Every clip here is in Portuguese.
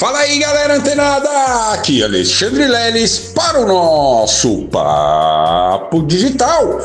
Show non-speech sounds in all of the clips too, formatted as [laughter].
Fala aí, galera antenada! Aqui Alexandre Leles para o nosso Papo Digital.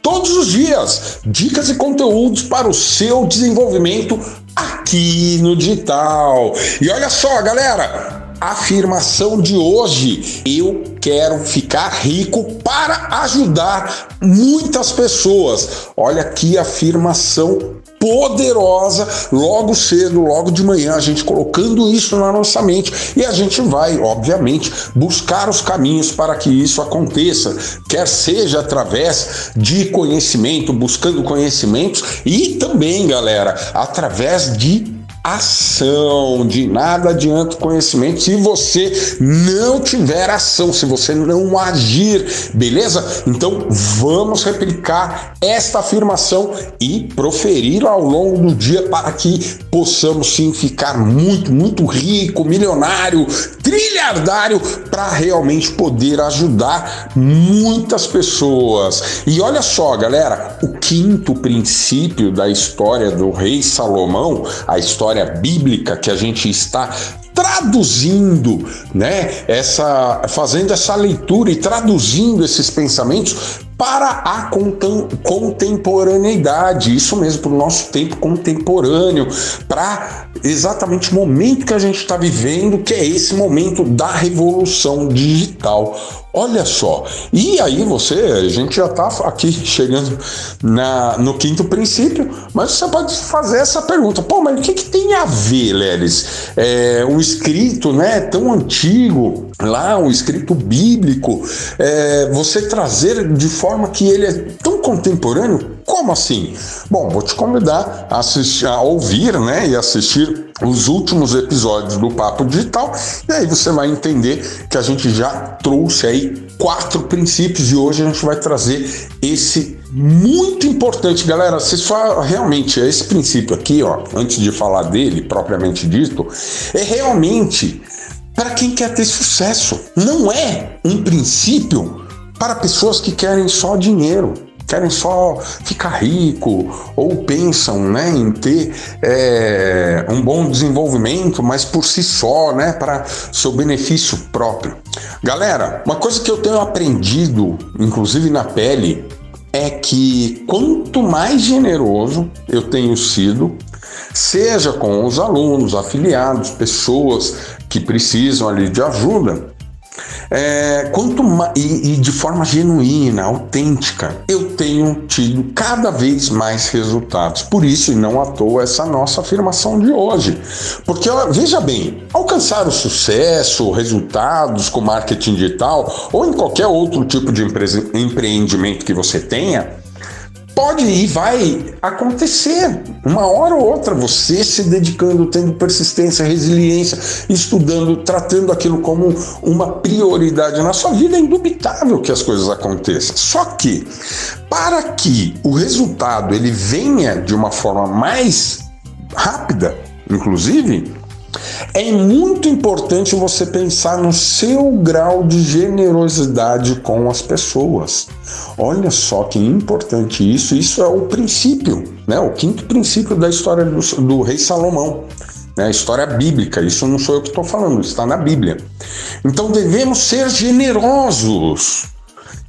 Todos os dias, dicas e conteúdos para o seu desenvolvimento aqui no digital. E olha só, galera, afirmação de hoje. Eu quero ficar rico para ajudar muitas pessoas. Olha a afirmação poderosa logo cedo, logo de manhã, a gente colocando isso na nossa mente. E a gente vai, obviamente, buscar os caminhos para que isso aconteça, quer seja através de conhecimento, buscando conhecimentos e também, galera, através de ação, de nada adianta o conhecimento se você não tiver ação, se você não agir, beleza? Então vamos replicar esta afirmação e proferir ao longo do dia para que possamos sim ficar muito, muito rico, milionário, trilhardário para realmente poder ajudar muitas pessoas. E olha só, galera, o quinto princípio da história do rei Salomão, a história bíblica que a gente está traduzindo, né, essa fazendo essa leitura e traduzindo esses pensamentos para a contemporaneidade, isso mesmo, para o nosso tempo contemporâneo, para exatamente o momento que a gente está vivendo, que é esse momento da revolução digital. Olha só, e aí você, a gente já está aqui chegando na, no quinto princípio, mas você pode fazer essa pergunta: pô, mas o que, que tem a ver, Lelis? É, um escrito né, tão antigo, lá, um escrito bíblico, é, você trazer de forma que ele é tão contemporâneo? Como assim? Bom, vou te convidar a, assistir, a ouvir né, e assistir os últimos episódios do Papo Digital, e aí você vai entender que a gente já trouxe aí quatro princípios e hoje a gente vai trazer esse muito importante, galera. Se só realmente esse princípio aqui, ó, antes de falar dele propriamente dito, é realmente para quem quer ter sucesso. Não é um princípio para pessoas que querem só dinheiro querem só ficar rico ou pensam né, em ter é, um bom desenvolvimento, mas por si só, né, para seu benefício próprio. Galera, uma coisa que eu tenho aprendido, inclusive na pele, é que quanto mais generoso eu tenho sido, seja com os alunos, afiliados, pessoas que precisam ali de ajuda, é, quanto e, e de forma genuína, autêntica, eu tenho tido cada vez mais resultados. Por isso, e não à toa, essa nossa afirmação de hoje. Porque, veja bem, alcançar o sucesso, resultados com marketing digital ou em qualquer outro tipo de empreendimento que você tenha, pode e vai acontecer. Uma hora ou outra, você se dedicando, tendo persistência, resiliência, estudando, tratando aquilo como uma prioridade na sua vida, é indubitável que as coisas aconteçam. Só que, para que o resultado ele venha de uma forma mais rápida, inclusive, é muito importante você pensar no seu grau de generosidade com as pessoas. Olha só que importante isso, isso é o princípio, né? O quinto princípio da história do, do rei Salomão. Né? A história bíblica, isso não sou eu que estou falando, está na Bíblia. Então devemos ser generosos.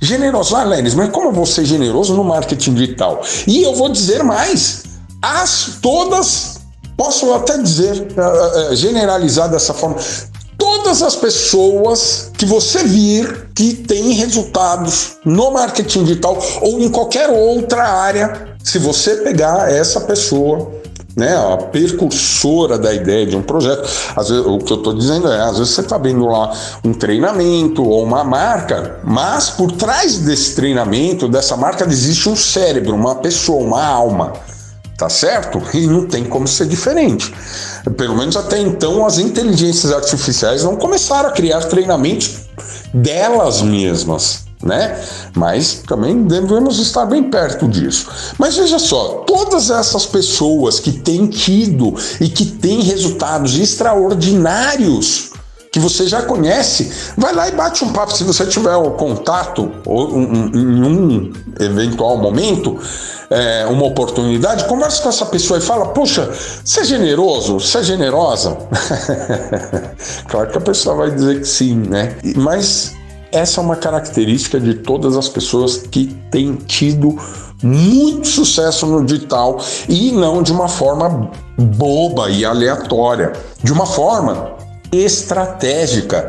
Generosos, ah, Lênis, mas como eu vou ser generoso no marketing digital? E eu vou dizer mais: as todas Posso até dizer, eh, eh, generalizar dessa forma, todas as pessoas que você vir que têm resultados no marketing digital ou em qualquer outra área, se você pegar essa pessoa, né, a percursora da ideia de um projeto, às vezes, o que eu estou dizendo é, às vezes você está vendo lá um treinamento ou uma marca, mas por trás desse treinamento, dessa marca, existe um cérebro, uma pessoa, uma alma tá certo? E não tem como ser diferente. Pelo menos até então as inteligências artificiais não começaram a criar treinamentos delas mesmas, né? Mas também devemos estar bem perto disso. Mas veja só, todas essas pessoas que têm tido e que têm resultados extraordinários que você já conhece, vai lá e bate um papo. Se você tiver o contato ou em um eventual momento, é, uma oportunidade, converse com essa pessoa e fala: Poxa, você é generoso, você é generosa. [laughs] claro que a pessoa vai dizer que sim, né? Mas essa é uma característica de todas as pessoas que têm tido muito sucesso no digital e não de uma forma boba e aleatória, de uma forma estratégica.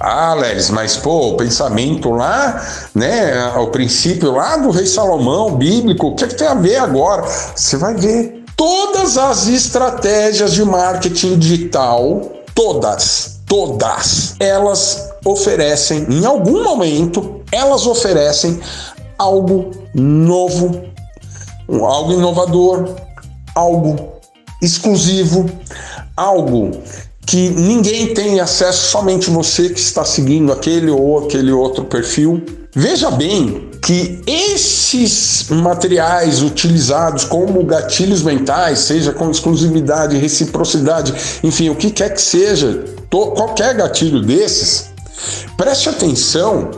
Ah, Lelis, mas pô, o pensamento lá, né, o princípio lá do rei Salomão, bíblico, o que, é que tem a ver agora? Você vai ver todas as estratégias de marketing digital, todas, todas, elas oferecem, em algum momento, elas oferecem algo novo, algo inovador, algo exclusivo, algo que ninguém tem acesso, somente você que está seguindo aquele ou aquele outro perfil. Veja bem que esses materiais utilizados como gatilhos mentais, seja com exclusividade, reciprocidade, enfim, o que quer que seja, qualquer gatilho desses, preste atenção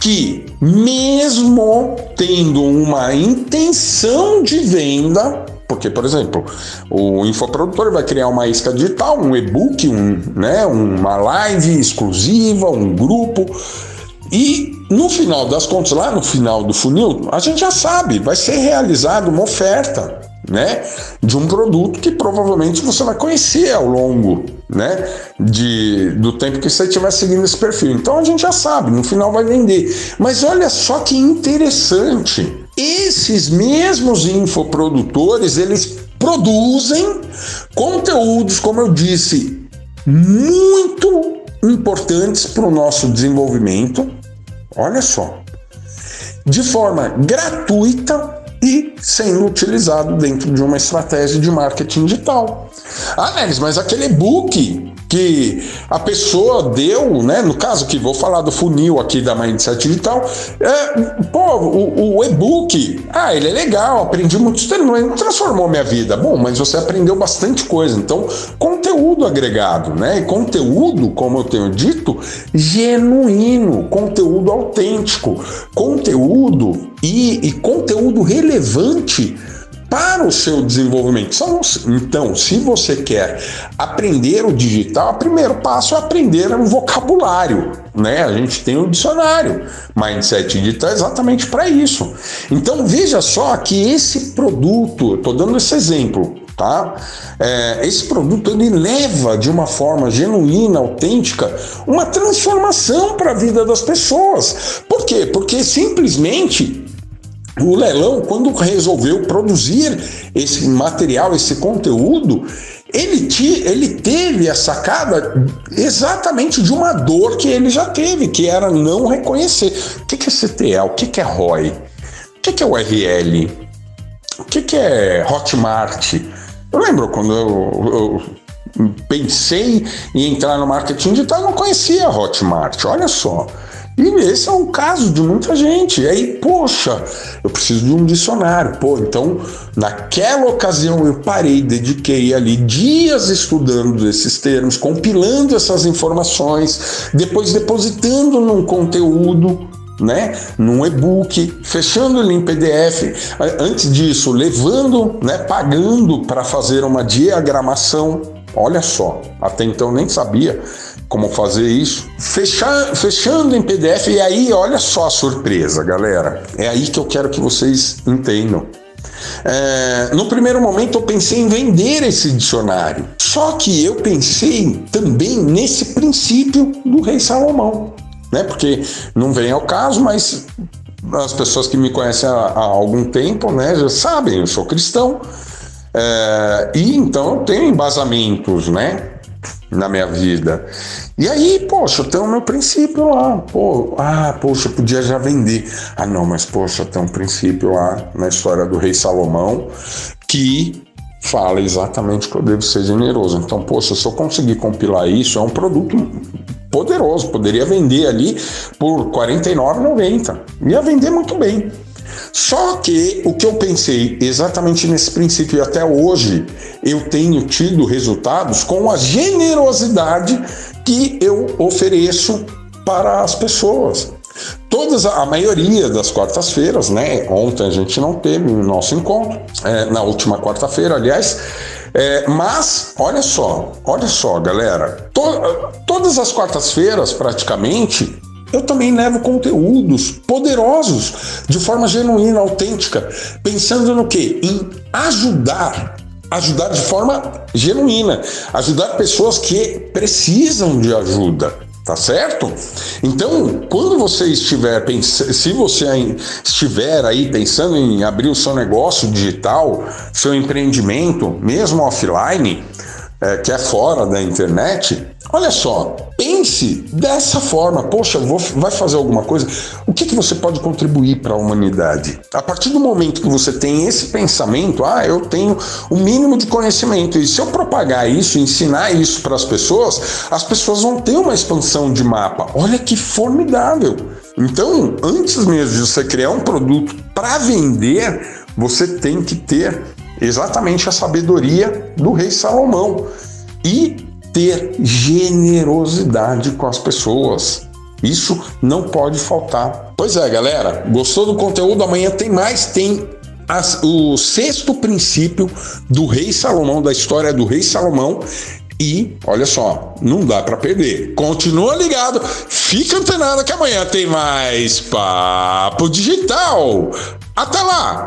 que, mesmo tendo uma intenção de venda, porque, por exemplo, o infoprodutor vai criar uma isca digital, um e-book, um, né, uma live exclusiva, um grupo. E no final das contas, lá no final do funil, a gente já sabe, vai ser realizada uma oferta né, de um produto que provavelmente você vai conhecer ao longo né, de, do tempo que você estiver seguindo esse perfil. Então a gente já sabe, no final vai vender. Mas olha só que interessante esses mesmos infoprodutores, eles produzem conteúdos, como eu disse, muito importantes para o nosso desenvolvimento. Olha só, de forma gratuita e sendo utilizado dentro de uma estratégia de marketing digital. Ah, Neres, mas aquele e-book que a pessoa deu, né? No caso que vou falar do funil aqui da Mindset Digital, é, pô, o, o e-book, ah, ele é legal, aprendi muitos termos, mas não transformou minha vida. Bom, mas você aprendeu bastante coisa. Então, conteúdo agregado, né? E conteúdo, como eu tenho dito, genuíno, conteúdo autêntico, conteúdo e, e conteúdo relevante para o seu desenvolvimento. Então, se você quer aprender o digital, o primeiro passo é aprender o vocabulário. Né? A gente tem o dicionário. Mindset Digital exatamente para isso. Então, veja só que esse produto, estou dando esse exemplo, tá? É, esse produto ele leva de uma forma genuína, autêntica, uma transformação para a vida das pessoas. Por quê? Porque simplesmente o leilão, quando resolveu produzir esse material, esse conteúdo, ele, te, ele teve a sacada exatamente de uma dor que ele já teve, que era não reconhecer. O que, é CTL? O que, é ROI? O que, é URL? O que é Hotmart? Eu lembro quando eu, eu pensei em entrar no marketing digital, eu não conhecia Hotmart. Olha só. E esse é um caso de muita gente. E aí, poxa, eu preciso de um dicionário. Pô, então, naquela ocasião eu parei, dediquei ali dias estudando esses termos, compilando essas informações, depois depositando num conteúdo né, num e-book, fechando ele em PDF, antes disso, levando, né, pagando para fazer uma diagramação. Olha só, até então nem sabia como fazer isso, fechar, fechando em PDF, e aí olha só a surpresa, galera. É aí que eu quero que vocês entendam. É, no primeiro momento eu pensei em vender esse dicionário, só que eu pensei também nesse princípio do rei Salomão, né? Porque não vem ao caso, mas as pessoas que me conhecem há, há algum tempo, né, já sabem, eu sou cristão, é, e então eu tenho embasamentos, né? na minha vida. E aí, poxa, tem o meu princípio lá. Pô, ah, poxa, podia já vender. Ah, não, mas poxa, tem um princípio lá na história do rei Salomão que fala exatamente que eu devo ser generoso. Então, poxa, se eu conseguir compilar isso, é um produto poderoso. Poderia vender ali por R$ 49,90. Ia vender muito bem. Só que o que eu pensei exatamente nesse princípio e até hoje eu tenho tido resultados com a generosidade que eu ofereço para as pessoas. Todas, a maioria das quartas-feiras, né? Ontem a gente não teve o nosso encontro, é, na última quarta-feira, aliás. É, mas, olha só, olha só, galera. To, todas as quartas-feiras, praticamente, eu também levo conteúdos poderosos, de forma genuína, autêntica, pensando no que? Em ajudar ajudar de forma genuína, ajudar pessoas que precisam de ajuda tá certo? Então, quando você estiver pensando, se você estiver aí pensando em abrir o seu negócio digital, seu empreendimento, mesmo offline, é, que é fora da internet, olha só, pense dessa forma. Poxa, vou, vai fazer alguma coisa? O que, que você pode contribuir para a humanidade? A partir do momento que você tem esse pensamento, ah, eu tenho o mínimo de conhecimento, e se eu propagar isso, ensinar isso para as pessoas, as pessoas vão ter uma expansão de mapa. Olha que formidável! Então, antes mesmo de você criar um produto para vender, você tem que ter exatamente a sabedoria do rei Salomão e ter generosidade com as pessoas. Isso não pode faltar. Pois é, galera, gostou do conteúdo? Amanhã tem mais, tem as, o sexto princípio do rei Salomão, da história do rei Salomão. E olha só, não dá para perder. Continua ligado, fica antenado que amanhã tem mais papo digital. Até lá!